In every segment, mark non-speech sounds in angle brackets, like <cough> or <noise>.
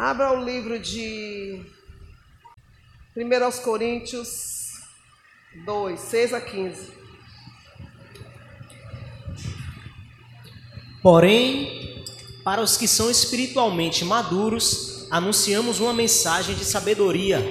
Abra o livro de 1 Coríntios 2, 6 a 15. Porém, para os que são espiritualmente maduros, anunciamos uma mensagem de sabedoria,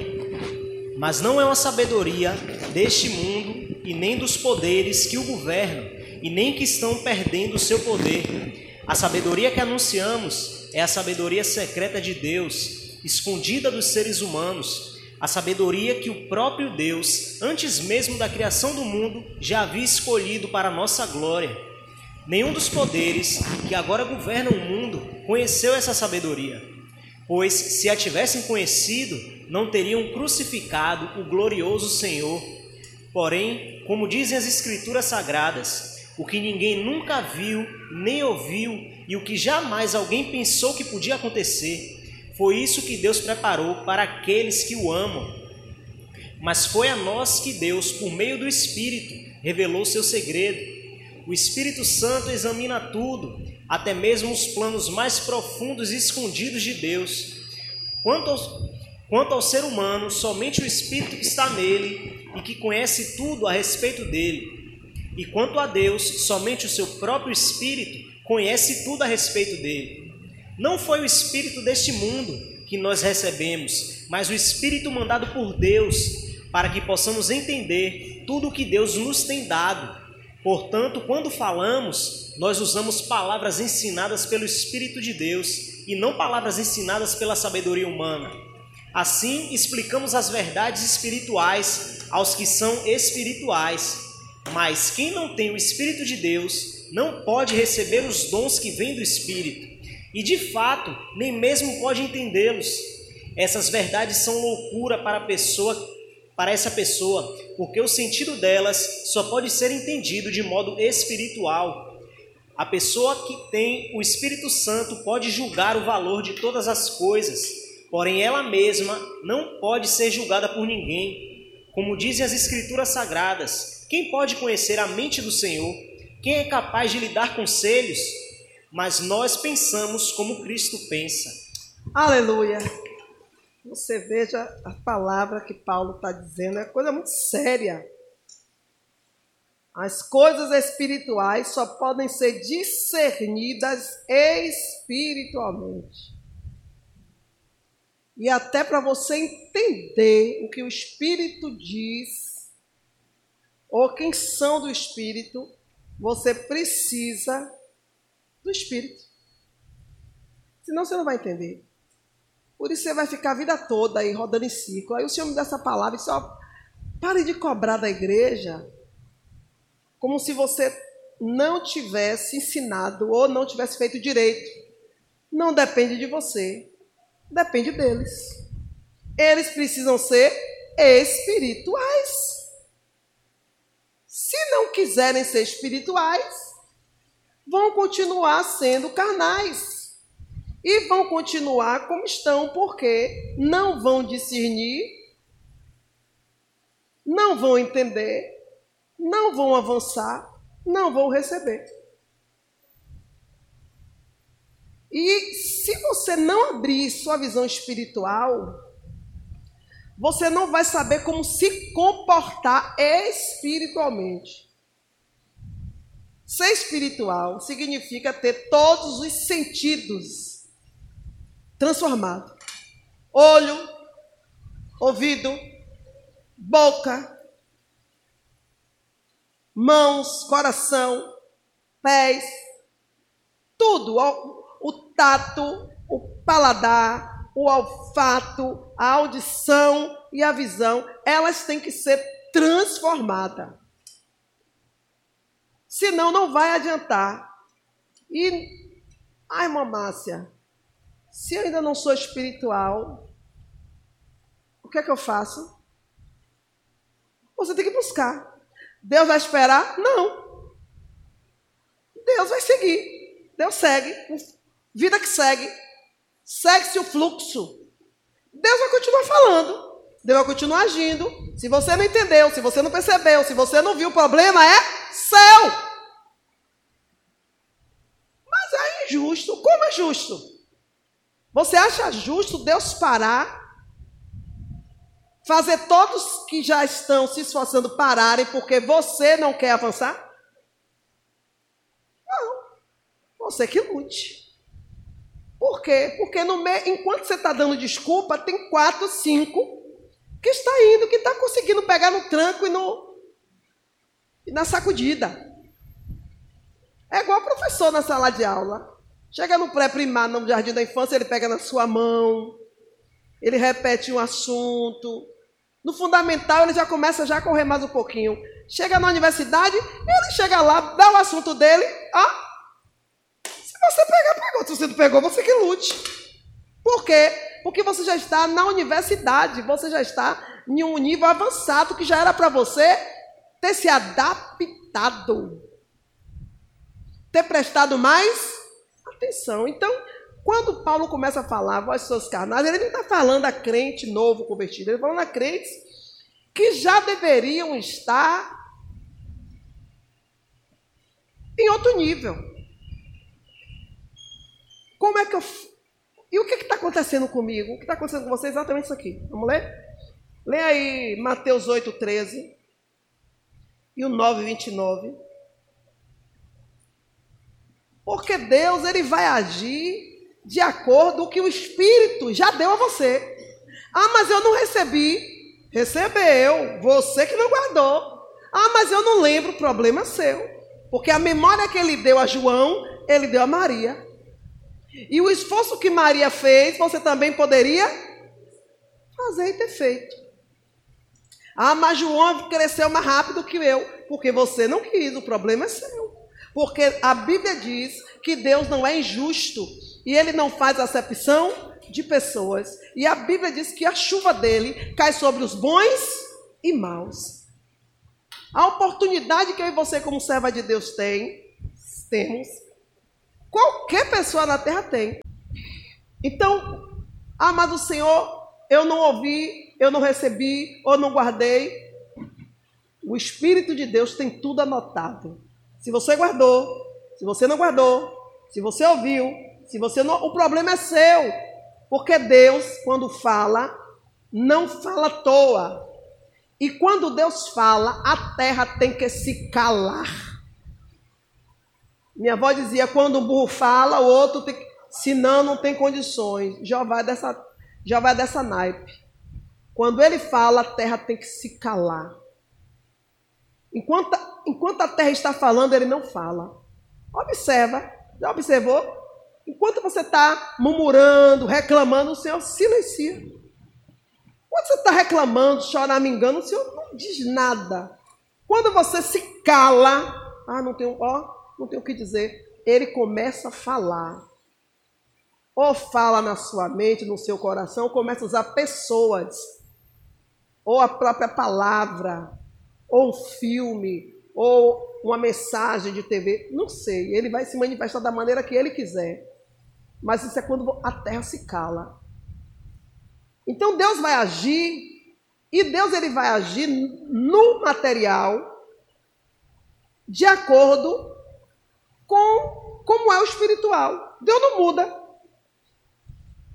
mas não é uma sabedoria deste mundo e nem dos poderes que o governam e nem que estão perdendo o seu poder. A sabedoria que anunciamos é a sabedoria secreta de Deus, escondida dos seres humanos, a sabedoria que o próprio Deus, antes mesmo da criação do mundo, já havia escolhido para nossa glória. Nenhum dos poderes que agora governam o mundo conheceu essa sabedoria, pois se a tivessem conhecido, não teriam crucificado o glorioso Senhor. Porém, como dizem as Escrituras Sagradas, o que ninguém nunca viu nem ouviu e o que jamais alguém pensou que podia acontecer. Foi isso que Deus preparou para aqueles que o amam. Mas foi a nós que Deus, por meio do Espírito, revelou seu segredo. O Espírito Santo examina tudo, até mesmo os planos mais profundos e escondidos de Deus. Quanto ao, quanto ao ser humano, somente o Espírito que está nele e que conhece tudo a respeito dele. E quanto a Deus, somente o seu próprio Espírito conhece tudo a respeito dele. Não foi o espírito deste mundo que nós recebemos, mas o espírito mandado por Deus, para que possamos entender tudo o que Deus nos tem dado. Portanto, quando falamos, nós usamos palavras ensinadas pelo Espírito de Deus e não palavras ensinadas pela sabedoria humana. Assim, explicamos as verdades espirituais aos que são espirituais. Mas quem não tem o Espírito de Deus não pode receber os dons que vêm do Espírito e, de fato, nem mesmo pode entendê-los. Essas verdades são loucura para a pessoa, para essa pessoa, porque o sentido delas só pode ser entendido de modo espiritual. A pessoa que tem o Espírito Santo pode julgar o valor de todas as coisas, porém ela mesma não pode ser julgada por ninguém. Como dizem as Escrituras Sagradas, quem pode conhecer a mente do Senhor? Quem é capaz de lhe dar conselhos? Mas nós pensamos como Cristo pensa. Aleluia. Você veja a palavra que Paulo está dizendo, é coisa muito séria. As coisas espirituais só podem ser discernidas espiritualmente. E até para você entender o que o Espírito diz, ou quem são do Espírito, você precisa do Espírito. Senão você não vai entender. Por isso você vai ficar a vida toda aí rodando em círculo. Aí o Senhor me dá essa palavra e só pare de cobrar da igreja como se você não tivesse ensinado ou não tivesse feito direito. Não depende de você, depende deles. Eles precisam ser espirituais. Se não quiserem ser espirituais, vão continuar sendo carnais. E vão continuar como estão, porque não vão discernir, não vão entender, não vão avançar, não vão receber. E se você não abrir sua visão espiritual, você não vai saber como se comportar espiritualmente. Ser espiritual significa ter todos os sentidos transformados: olho, ouvido, boca, mãos, coração, pés, tudo, o tato, o paladar, o olfato, a audição e a visão, elas têm que ser transformadas. Senão não vai adiantar. E, ai, irmã Márcia, se eu ainda não sou espiritual, o que é que eu faço? Você tem que buscar. Deus vai esperar? Não. Deus vai seguir. Deus segue. Vida que segue. Segue-se o fluxo. Deus vai continuar falando. Deus vai continuar agindo. Se você não entendeu, se você não percebeu, se você não viu, o problema é seu. Mas é injusto. Como é justo? Você acha justo Deus parar? Fazer todos que já estão se esforçando pararem porque você não quer avançar? Não. Você que lute. Por quê? Porque no meio, enquanto você está dando desculpa, tem quatro, cinco que está indo, que está conseguindo pegar no tranco e, no, e na sacudida. É igual professor na sala de aula. Chega no pré-primário, no jardim da infância, ele pega na sua mão, ele repete um assunto. No fundamental, ele já começa já a correr mais um pouquinho. Chega na universidade, ele chega lá, dá o assunto dele. Se você pegar, pegou. Se você não pegou, você que lute. Por quê? Porque você já está na universidade, você já está em um nível avançado que já era para você ter se adaptado, ter prestado mais atenção. Então, quando Paulo começa a falar, vós seus carnais, ele não está falando a crente novo convertido, ele está falando a crentes que já deveriam estar em outro nível. Como é que eu. E o que está acontecendo comigo? O que está acontecendo com você é exatamente isso aqui. Vamos ler? Lê aí Mateus 8, 13 e o 9, 29. Porque Deus ele vai agir de acordo com o que o Espírito já deu a você. Ah, mas eu não recebi. Recebeu. Você que não guardou. Ah, mas eu não lembro. Problema seu. Porque a memória que ele deu a João, ele deu a Maria. E o esforço que Maria fez, você também poderia fazer e ter feito. Ah, mas João cresceu mais rápido que eu. Porque você não quis. O problema é seu. Porque a Bíblia diz que Deus não é injusto e ele não faz acepção de pessoas. E a Bíblia diz que a chuva dele cai sobre os bons e maus. A oportunidade que eu e você, como serva de Deus, tem, temos, qualquer pessoa na terra tem. Então, amado Senhor, eu não ouvi, eu não recebi, ou não guardei. O Espírito de Deus tem tudo anotado. Se você guardou, se você não guardou, se você ouviu, se você não, o problema é seu. Porque Deus, quando fala, não fala à toa. E quando Deus fala, a terra tem que se calar. Minha avó dizia: quando o burro fala, o outro tem. Senão, não tem condições. Já vai dessa, vai dessa naipe. Quando ele fala, a terra tem que se calar. Enquanto, enquanto a terra está falando, ele não fala. Observa, já observou? Enquanto você está murmurando, reclamando, o Senhor silencia. Quando você está reclamando, choramingando, o Senhor não diz nada. Quando você se cala, ah, não tenho, ó, não tenho o que dizer, ele começa a falar. Ou fala na sua mente, no seu coração, ou começa a usar pessoas, ou a própria palavra, ou um filme, ou uma mensagem de TV, não sei. Ele vai se manifestar da maneira que ele quiser. Mas isso é quando a terra se cala. Então Deus vai agir e Deus ele vai agir no material de acordo com como é o espiritual. Deus não muda.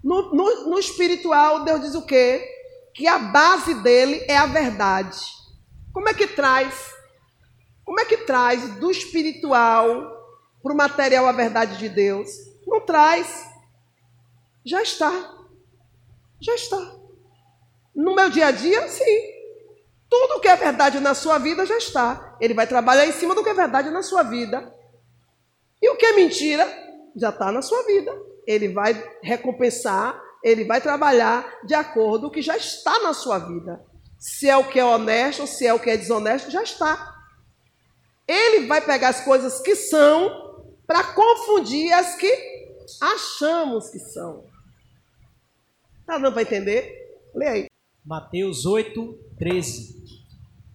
No, no, no espiritual, Deus diz o quê? Que a base dele é a verdade. Como é que traz? Como é que traz do espiritual para o material a verdade de Deus? Não traz. Já está. Já está. No meu dia a dia, sim. Tudo que é verdade na sua vida já está. Ele vai trabalhar em cima do que é verdade na sua vida. E o que é mentira já está na sua vida. Ele vai recompensar, ele vai trabalhar de acordo com o que já está na sua vida. Se é o que é honesto, se é o que é desonesto, já está. Ele vai pegar as coisas que são para confundir as que achamos que são. Tá dando para entender? Lê aí. Mateus 8, 13.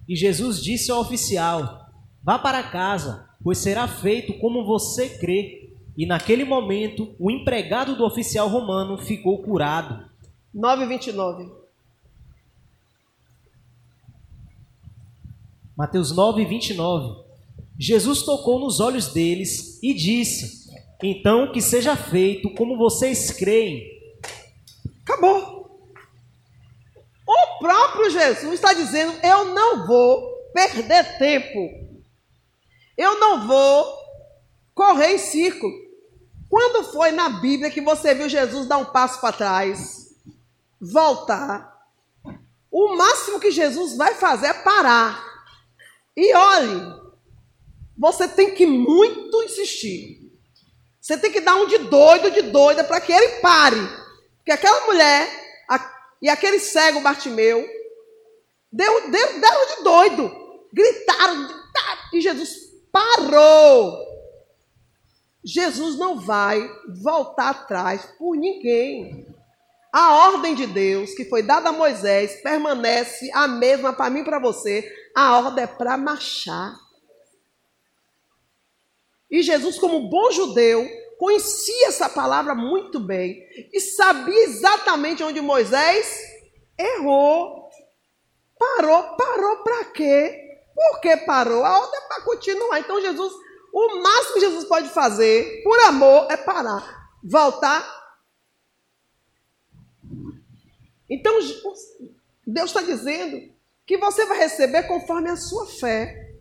E Jesus disse ao oficial: Vá para casa, pois será feito como você crê. E naquele momento, o empregado do oficial romano ficou curado. 9:29. Mateus 9:29. Jesus tocou nos olhos deles e disse: Então que seja feito como vocês creem. Acabou. O próprio Jesus está dizendo: Eu não vou perder tempo eu não vou correr em círculo. Quando foi na Bíblia que você viu Jesus dar um passo para trás, voltar? O máximo que Jesus vai fazer é parar. E olhe, você tem que muito insistir. Você tem que dar um de doido, de doida, para que ele pare. Porque aquela mulher a, e aquele cego Bartimeu deu, deu, deram de doido. Gritaram, gritaram, e Jesus parou. Jesus não vai voltar atrás por ninguém. A ordem de Deus que foi dada a Moisés permanece a mesma para mim e para você. A ordem é para marchar. E Jesus, como bom judeu, conhecia essa palavra muito bem e sabia exatamente onde Moisés errou. Parou, parou para quê? Por que parou? A ordem é para continuar. Então, Jesus, o máximo que Jesus pode fazer, por amor, é parar, voltar. Então, Deus está dizendo que você vai receber conforme a sua fé.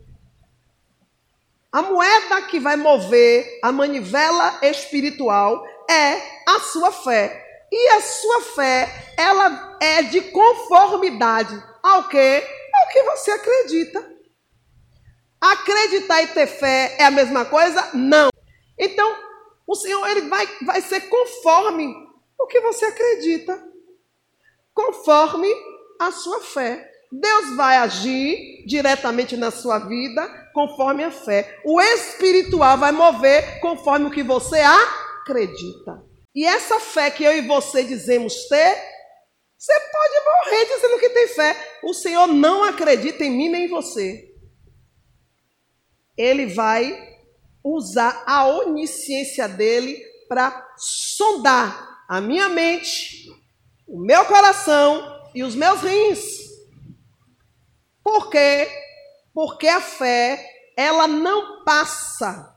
A moeda que vai mover a manivela espiritual é a sua fé. E a sua fé, ela é de conformidade ao que? Ao que você acredita. Acreditar e ter fé é a mesma coisa? Não. Então, o Senhor ele vai, vai ser conforme o que você acredita. Conforme a sua fé. Deus vai agir diretamente na sua vida conforme a fé. O espiritual vai mover conforme o que você acredita. E essa fé que eu e você dizemos ter, você pode morrer dizendo que tem fé. O Senhor não acredita em mim nem em você. Ele vai usar a onisciência dele para sondar a minha mente, o meu coração e os meus rins. Por quê? Porque a fé, ela não passa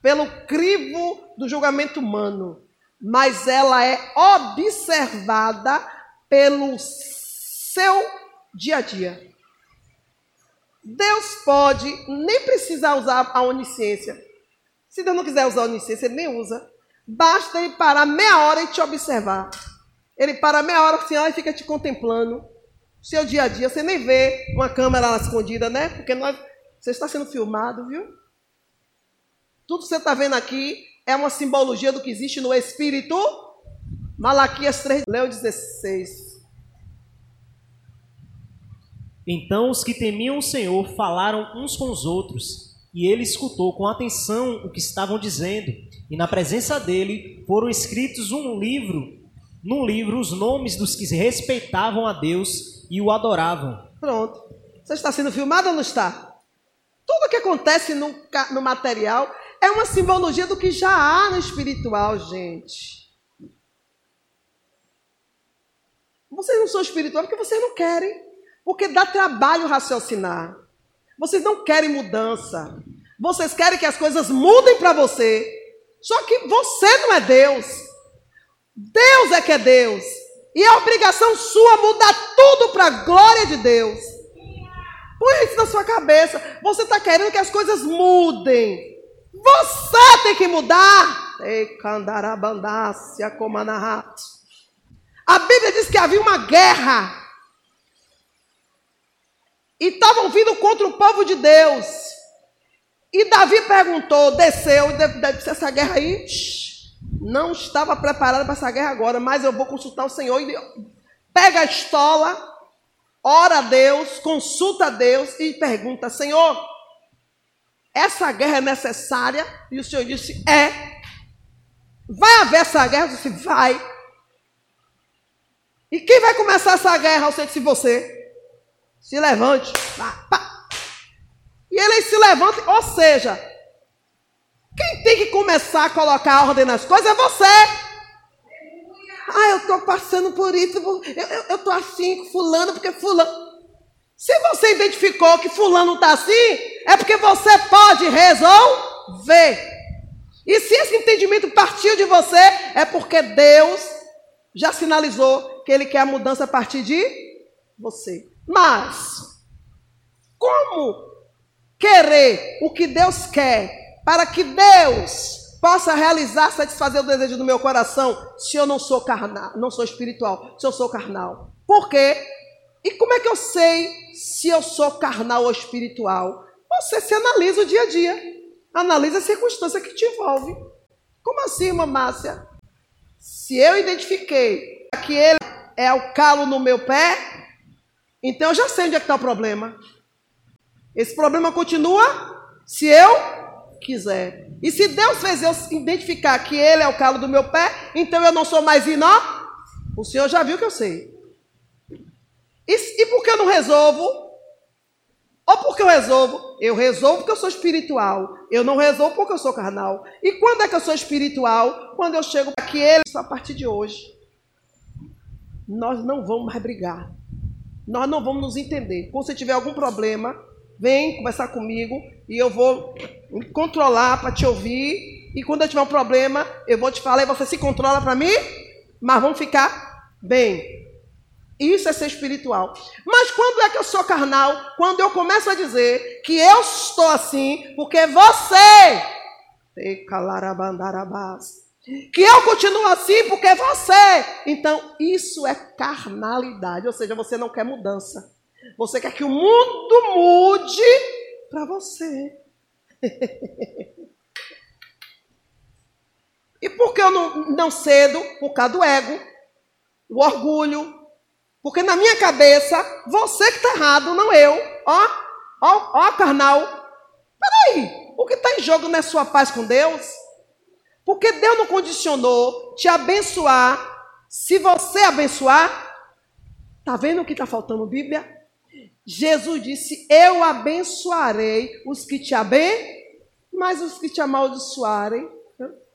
pelo crivo do julgamento humano, mas ela é observada pelo seu dia a dia. Deus pode nem precisar usar a onisciência. Se Deus não quiser usar a onisciência, ele nem usa. Basta ele parar meia hora e te observar. Ele para meia hora assim, e fica te contemplando seu dia a dia, você nem vê uma câmera lá escondida, né? Porque nós, você está sendo filmado, viu? Tudo que você está vendo aqui é uma simbologia do que existe no Espírito. Malaquias 3, Leo 16. Então os que temiam o Senhor falaram uns com os outros, e ele escutou com atenção o que estavam dizendo, e na presença dele foram escritos um livro, num livro os nomes dos que respeitavam a Deus e o adoravam. Pronto. Você está sendo filmado ou não está? Tudo que acontece no, no material é uma simbologia do que já há no espiritual, gente. Vocês não são espirituais porque vocês não querem. Porque dá trabalho raciocinar. Vocês não querem mudança. Vocês querem que as coisas mudem para você. Só que você não é Deus. Deus é que é Deus. E é obrigação sua mudar tudo para a glória de Deus. Põe isso na sua cabeça. Você está querendo que as coisas mudem. Você tem que mudar. A Bíblia diz que havia uma guerra. E estavam vindo contra o povo de Deus. E Davi perguntou, desceu, deve, deve ser essa guerra aí. Não estava preparado para essa guerra agora, mas eu vou consultar o Senhor. E pega a estola, ora a Deus, consulta a Deus e pergunta: Senhor, essa guerra é necessária? E o Senhor disse: É. Vai haver essa guerra? Eu disse: Vai. E quem vai começar essa guerra? Eu sei que se você se levante. Pá, pá. E ele se levanta, ou seja, quem tem que começar a colocar ordem nas coisas é você. Ah, eu estou passando por isso, eu estou assim com fulano, porque fulano. Se você identificou que fulano está assim, é porque você pode resolver. E se esse entendimento partiu de você, é porque Deus já sinalizou que Ele quer a mudança a partir de você. Mas, como querer o que Deus quer, para que Deus possa realizar, satisfazer o desejo do meu coração, se eu não sou carnal, não sou espiritual, se eu sou carnal? Por quê? E como é que eu sei se eu sou carnal ou espiritual? Você se analisa o dia a dia. Analisa a circunstância que te envolve. Como assim, irmã Márcia? Se eu identifiquei que ele é o calo no meu pé, então eu já sei onde é que está o problema. Esse problema continua se eu quiser. E se Deus fez eu identificar que ele é o calo do meu pé, então eu não sou mais inó? O Senhor já viu que eu sei. E, e por que eu não resolvo? Ou porque eu resolvo? Eu resolvo porque eu sou espiritual. Eu não resolvo porque eu sou carnal. E quando é que eu sou espiritual? Quando eu chego aqui, ele, a partir de hoje, nós não vamos mais brigar. Nós não vamos nos entender. Quando você tiver algum problema, vem conversar comigo e eu vou me controlar para te ouvir. E quando eu tiver um problema, eu vou te falar e você se controla para mim, mas vamos ficar bem. Isso é ser espiritual. Mas quando é que eu sou carnal? Quando eu começo a dizer que eu estou assim porque você. Que eu continuo assim porque você. Então, isso é carnalidade. Ou seja, você não quer mudança. Você quer que o mundo mude para você. <laughs> e por que eu não, não cedo? Por causa do ego, o orgulho, porque na minha cabeça, você que está errado, não eu. Ó, ó, ó, carnal. Peraí, o que está em jogo não é sua paz com Deus? Porque Deus não condicionou te abençoar se você abençoar. Está vendo o que está faltando Bíblia? Jesus disse: Eu abençoarei os que te abençoarem, mas os que te amaldiçoarem.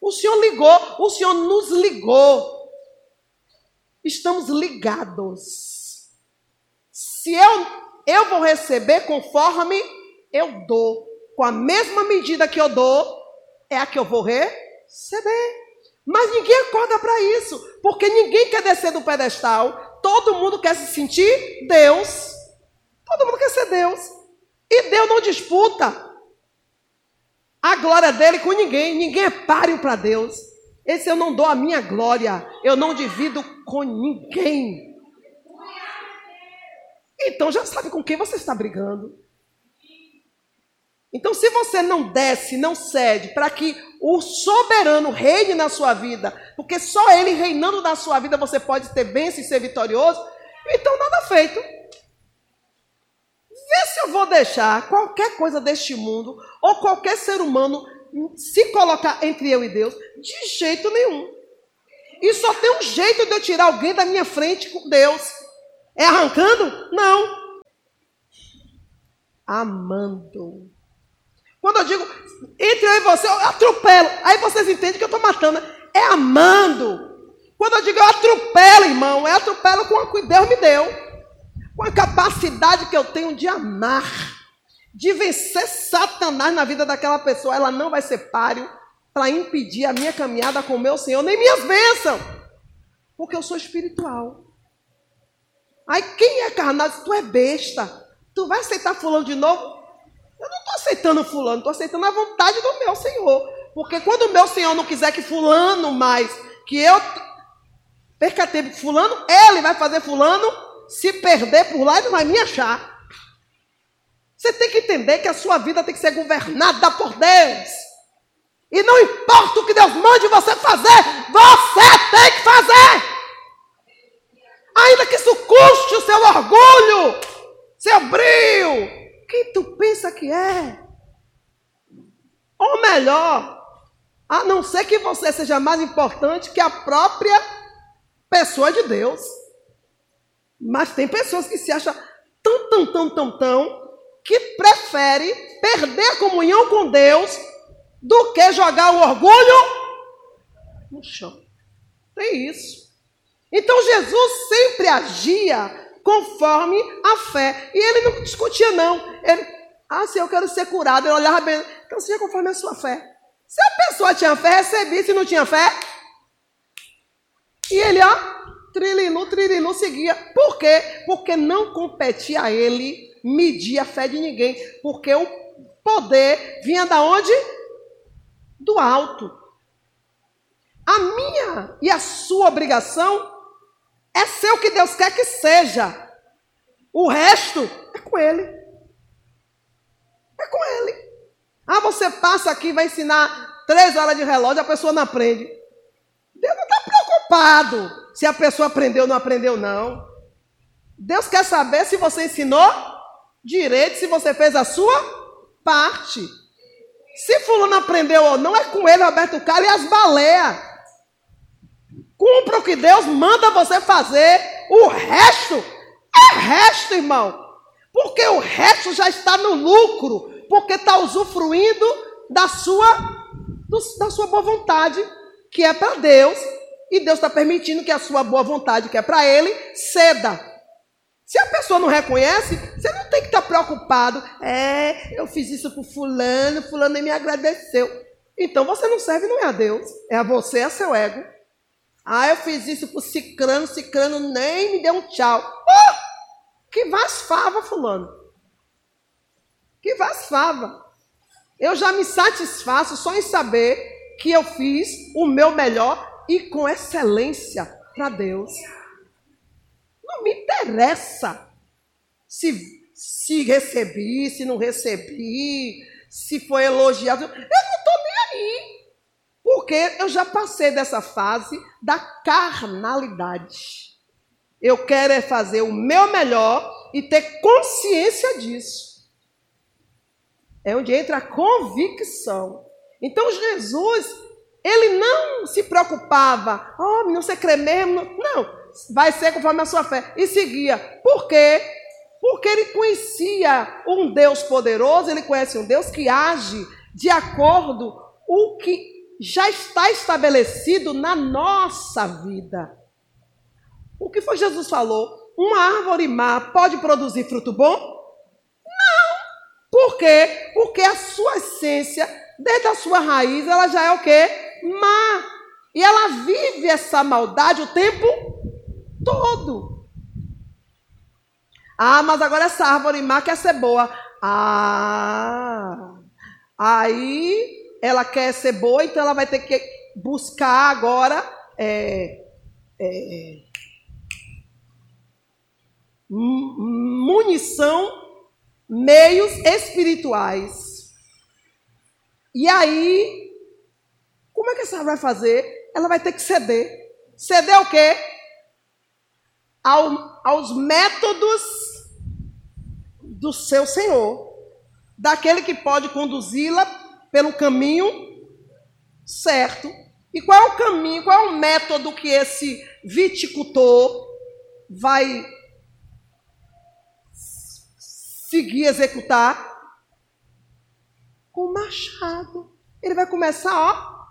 O Senhor ligou, o Senhor nos ligou estamos ligados. Se eu, eu vou receber conforme eu dou, com a mesma medida que eu dou, é a que eu vou receber. Mas ninguém acorda para isso, porque ninguém quer descer do pedestal, todo mundo quer se sentir Deus. Todo mundo quer ser Deus. E Deus não disputa a glória dele com ninguém, ninguém é páreo para Deus. Esse eu não dou a minha glória, eu não divido com ninguém. Então já sabe com quem você está brigando. Então, se você não desce, não cede para que o soberano reine na sua vida, porque só ele reinando na sua vida você pode ter bênção e ser vitorioso, então nada feito. Vê se eu vou deixar qualquer coisa deste mundo ou qualquer ser humano se colocar entre eu e Deus, de jeito nenhum. E só tem um jeito de eu tirar alguém da minha frente com Deus. É arrancando? Não. Amando. Quando eu digo entre eu e você, eu atropelo. Aí vocês entendem que eu estou matando. É amando. Quando eu digo eu atropelo, irmão, é atropelo com o que Deus me deu. Com a capacidade que eu tenho de amar de vencer Satanás na vida daquela pessoa, ela não vai ser páreo para impedir a minha caminhada com o meu Senhor, nem minhas bênçãos, porque eu sou espiritual. Aí quem é carnal, tu é besta, tu vai aceitar fulano de novo? Eu não estou aceitando fulano, estou aceitando a vontade do meu Senhor. Porque quando o meu Senhor não quiser que fulano mais, que eu perca tempo com fulano, ele vai fazer fulano se perder por lá e não vai me achar. Você tem que entender que a sua vida tem que ser governada por Deus. E não importa o que Deus mande você fazer, você tem que fazer. Ainda que isso custe o seu orgulho, seu brilho. Quem tu pensa que é? Ou melhor, a não ser que você seja mais importante que a própria pessoa de Deus. Mas tem pessoas que se acham tão, tão, tão, tão, tão, que prefere perder a comunhão com Deus do que jogar o orgulho no chão. Tem isso. Então Jesus sempre agia conforme a fé. E ele não discutia, não. Ele, ah, se eu quero ser curado, ele olhava bem. Então seja conforme a sua fé. Se a pessoa tinha fé, recebia. Se não tinha fé. E ele, ó, trililu, trililu, seguia. Por quê? Porque não competia a ele medir a fé de ninguém. Porque o poder vinha da onde? Do alto. A minha e a sua obrigação é ser o que Deus quer que seja. O resto é com Ele. É com Ele. Ah, você passa aqui vai ensinar três horas de relógio, a pessoa não aprende. Deus não está preocupado se a pessoa aprendeu ou não aprendeu, não. Deus quer saber se você ensinou direito, se você fez a sua parte. Se fulano aprendeu ou não, é com ele, Roberto Carlos, e as baleias. Cumpra o que Deus manda você fazer. O resto é resto, irmão. Porque o resto já está no lucro. Porque está usufruindo da sua, do, da sua boa vontade, que é para Deus. E Deus está permitindo que a sua boa vontade, que é para Ele, ceda. Se a pessoa não reconhece, você não tem que estar tá preocupado. É, eu fiz isso para fulano, fulano nem me agradeceu. Então você não serve não é a Deus, é a você, é a seu ego. Ah, eu fiz isso pro cicrano, cicrano nem me deu um tchau. Oh, que vasfava, fulano. Que vasfava. Eu já me satisfaço só em saber que eu fiz o meu melhor e com excelência para Deus. Não me interessa se, se recebi, se não recebi, se foi elogiado. Eu não estou aí. Porque eu já passei dessa fase da carnalidade. Eu quero é fazer o meu melhor e ter consciência disso. É onde entra a convicção. Então Jesus, ele não se preocupava, oh, não ser crê mesmo. Não, vai ser conforme a sua fé. E seguia. Por quê? Porque ele conhecia um Deus poderoso, ele conhece um Deus que age de acordo o que já está estabelecido na nossa vida. O que foi Jesus falou? Uma árvore má pode produzir fruto bom? Não. Por quê? Porque a sua essência, desde a sua raiz, ela já é o quê? Má. E ela vive essa maldade o tempo todo. Ah, mas agora essa árvore má quer ser boa. Ah, aí ela quer ser boa, então ela vai ter que buscar agora é, é, munição, meios espirituais. E aí, como é que essa vai fazer? Ela vai ter que ceder. Ceder o quê? Ao, aos métodos do seu Senhor, daquele que pode conduzi-la pelo caminho certo. E qual é o caminho, qual é o método que esse viticultor vai seguir, executar? Com o machado. Ele vai começar, ó,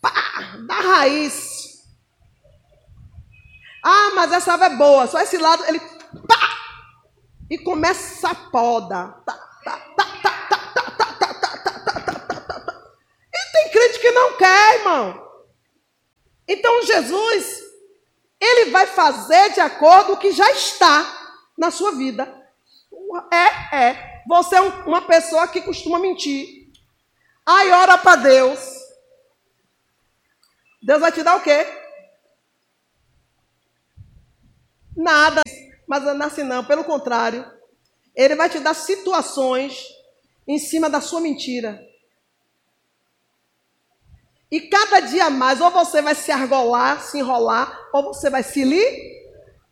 pá, da raiz. Ah, mas essa ave é boa, só esse lado, ele pá, e começa a poda. Tá, que não quer, irmão. Então Jesus, ele vai fazer de acordo com o que já está na sua vida. É, é. Você é uma pessoa que costuma mentir. Aí ora para Deus. Deus vai te dar o quê? Nada. Mas não é assim não, pelo contrário. Ele vai te dar situações em cima da sua mentira. E cada dia mais, ou você vai se argolar, se enrolar, ou você vai se li.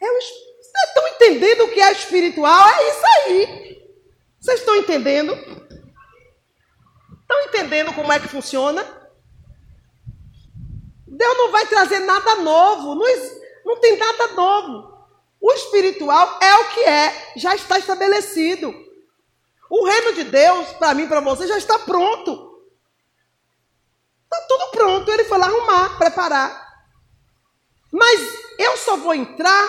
Vocês estão entendendo o que é espiritual? É isso aí. Vocês estão entendendo? Estão entendendo como é que funciona? Deus não vai trazer nada novo. Não, não tem nada novo. O espiritual é o que é, já está estabelecido. O reino de Deus, para mim, para você, já está pronto. Está tudo pronto. Ele foi lá arrumar, preparar. Mas eu só vou entrar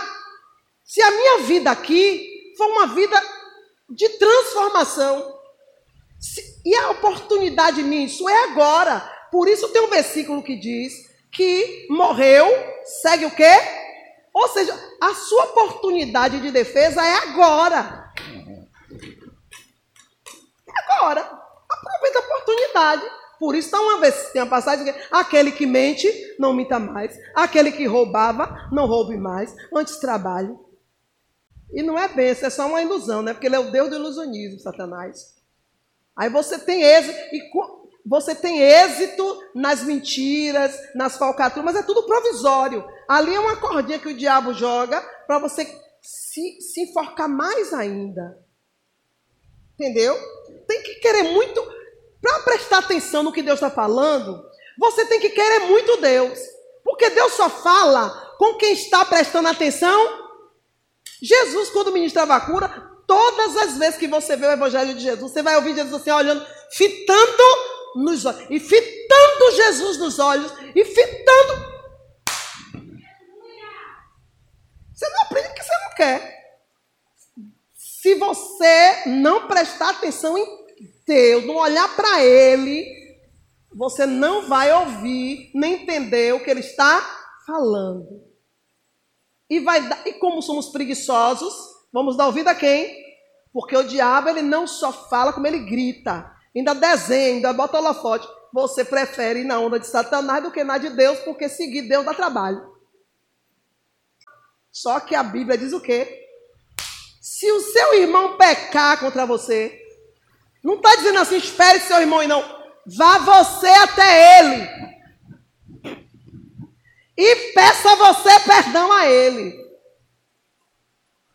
se a minha vida aqui for uma vida de transformação. E a oportunidade nisso é agora. Por isso tem um versículo que diz que morreu, segue o quê? Ou seja, a sua oportunidade de defesa é agora. É agora. Aproveita a oportunidade. Por isso, tá uma vez, tem uma passagem que aquele que mente, não minta mais. Aquele que roubava, não roube mais. Antes trabalhe. E não é isso é só uma ilusão, né? Porque ele é o Deus do ilusionismo, Satanás. Aí você tem êxito, e você tem êxito nas mentiras, nas falcatruas, mas é tudo provisório. Ali é uma cordinha que o diabo joga para você se, se enforcar mais ainda. Entendeu? Tem que querer muito, para prestar atenção no que Deus está falando, você tem que querer muito Deus. Porque Deus só fala com quem está prestando atenção. Jesus, quando ministrava a cura, todas as vezes que você vê o Evangelho de Jesus, você vai ouvir Jesus assim, olhando, fitando nos olhos, e fitando Jesus nos olhos, e fitando. Você não aprende porque você não quer. Se você não prestar atenção em Deus, não olhar para Ele, você não vai ouvir nem entender o que Ele está falando. E, vai e como somos preguiçosos, vamos dar ouvido a quem? Porque o diabo ele não só fala, como ele grita ainda desenha, ainda bota holofote. Você prefere ir na onda de Satanás do que na de Deus, porque seguir Deus dá trabalho. Só que a Bíblia diz o quê? Se o seu irmão pecar contra você, não está dizendo assim, espere seu irmão e não. Vá você até ele. E peça você perdão a ele.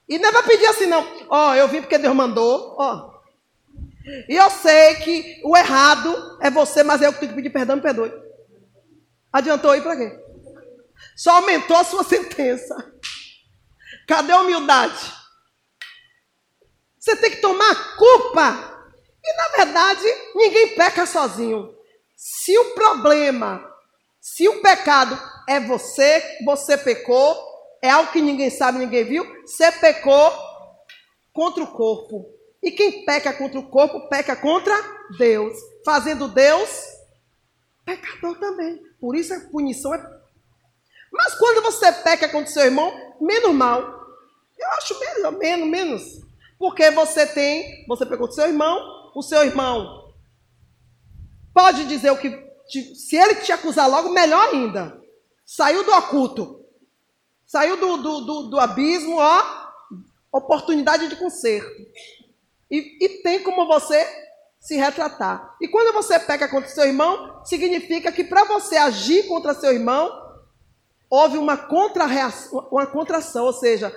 E não é para pedir assim, não. Ó, oh, eu vim porque Deus mandou. Ó, oh, e eu sei que o errado é você, mas eu que tenho que pedir perdão, me perdoe. Adiantou aí para quê? Só aumentou a sua <laughs> sentença. Cadê a humildade? Você tem que tomar culpa. E na verdade, ninguém peca sozinho. Se o problema, se o pecado é você, você pecou, é algo que ninguém sabe, ninguém viu, você pecou contra o corpo. E quem peca contra o corpo, peca contra Deus. Fazendo Deus pecador também. Por isso a punição é. Mas quando você peca contra seu irmão, menos mal. Eu acho melhor, menos, menos. Porque você tem, você pecou contra seu irmão, o seu irmão pode dizer o que. Se ele te acusar logo, melhor ainda. Saiu do oculto. Saiu do, do, do, do abismo, ó. Oportunidade de conserto. E, e tem como você se retratar. E quando você peca contra seu irmão, significa que para você agir contra seu irmão, houve uma, contra uma contração, ou seja,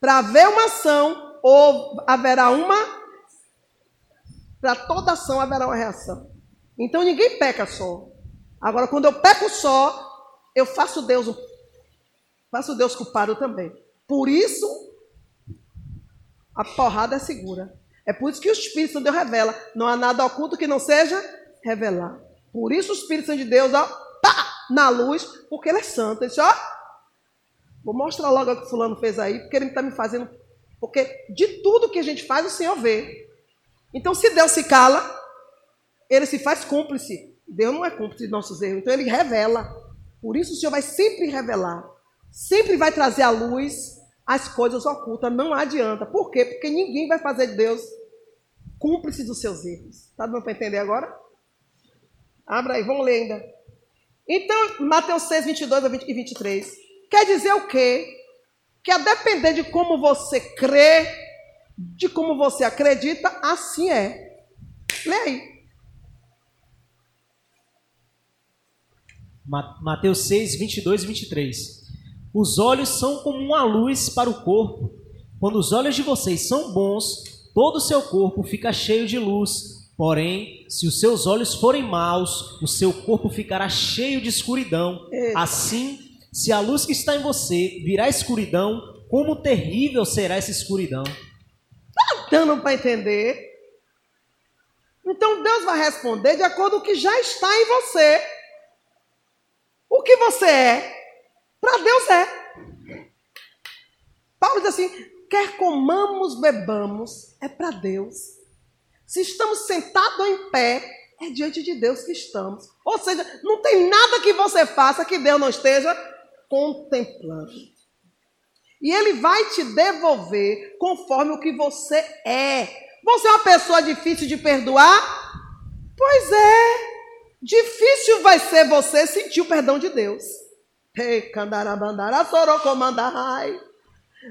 para haver uma ação, ou haverá uma. Para toda ação haverá uma reação. Então ninguém peca só. Agora, quando eu peco só, eu faço Deus, faço Deus culpado também. Por isso, a porrada é segura. É por isso que o Espírito Santo de Deus revela. Não há nada oculto que não seja revelar. Por isso o Espírito Santo de Deus, ó, pá, na luz, porque ele é santo. Ele disse, ó, vou mostrar logo o que fulano fez aí, porque ele está me fazendo. Porque de tudo que a gente faz, o Senhor vê. Então, se Deus se cala, ele se faz cúmplice. Deus não é cúmplice de nossos erros, então ele revela. Por isso o Senhor vai sempre revelar. Sempre vai trazer à luz as coisas ocultas. Não adianta. Por quê? Porque ninguém vai fazer de Deus cúmplice dos seus erros. Está dando para entender agora? Abra aí, vamos ler ainda. Então, Mateus 6, 22 a 20 e 23. Quer dizer o quê? Que a depender de como você crê, de como você acredita, assim é. Lê aí. Mateus 6, 22 e 23. Os olhos são como uma luz para o corpo. Quando os olhos de vocês são bons, todo o seu corpo fica cheio de luz. Porém, se os seus olhos forem maus, o seu corpo ficará cheio de escuridão. Eita. Assim, se a luz que está em você virá escuridão, como terrível será essa escuridão. Dando para entender? Então Deus vai responder de acordo com o que já está em você. O que você é, para Deus é. Paulo diz assim: quer comamos, bebamos, é para Deus. Se estamos sentados ou em pé, é diante de Deus que estamos. Ou seja, não tem nada que você faça que Deus não esteja contemplando. E ele vai te devolver conforme o que você é. Você é uma pessoa difícil de perdoar? Pois é. Difícil vai ser você sentir o perdão de Deus.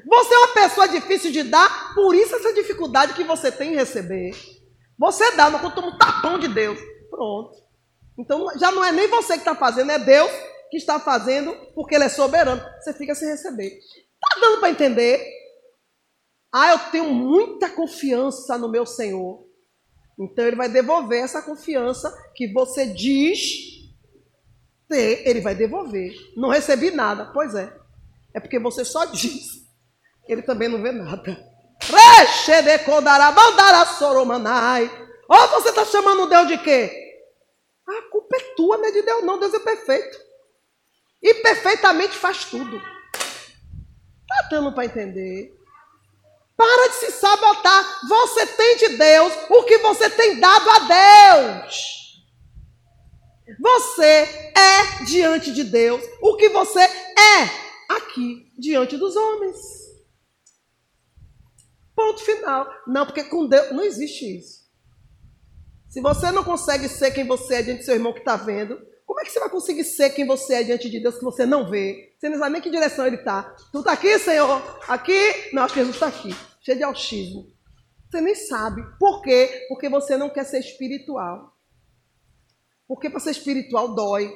Você é uma pessoa difícil de dar, por isso essa dificuldade que você tem em receber. Você dá, mas toma um tapão de Deus. Pronto. Então já não é nem você que está fazendo, é Deus que está fazendo, porque Ele é soberano. Você fica sem receber. Está dando para entender? Ah, eu tenho muita confiança no meu Senhor. Então Ele vai devolver essa confiança que você diz ter, Ele vai devolver. Não recebi nada. Pois é. É porque você só diz. Ele também não vê nada. Ou você está chamando Deus de quê? A culpa é tua, não é de Deus, não. Deus é perfeito. E perfeitamente faz tudo. Está dando para entender? Para de se sabotar. Você tem de Deus o que você tem dado a Deus. Você é diante de Deus o que você é aqui diante dos homens. Ponto final. Não, porque com Deus não existe isso. Se você não consegue ser quem você é diante do seu irmão que está vendo, como é que você vai conseguir ser quem você é diante de Deus que você não vê? Você não sabe nem que direção ele está. Tu está aqui, Senhor? Aqui? Não, acho que Jesus está aqui. Cheio de autismo. Você nem sabe. Por quê? Porque você não quer ser espiritual. Porque para ser espiritual dói.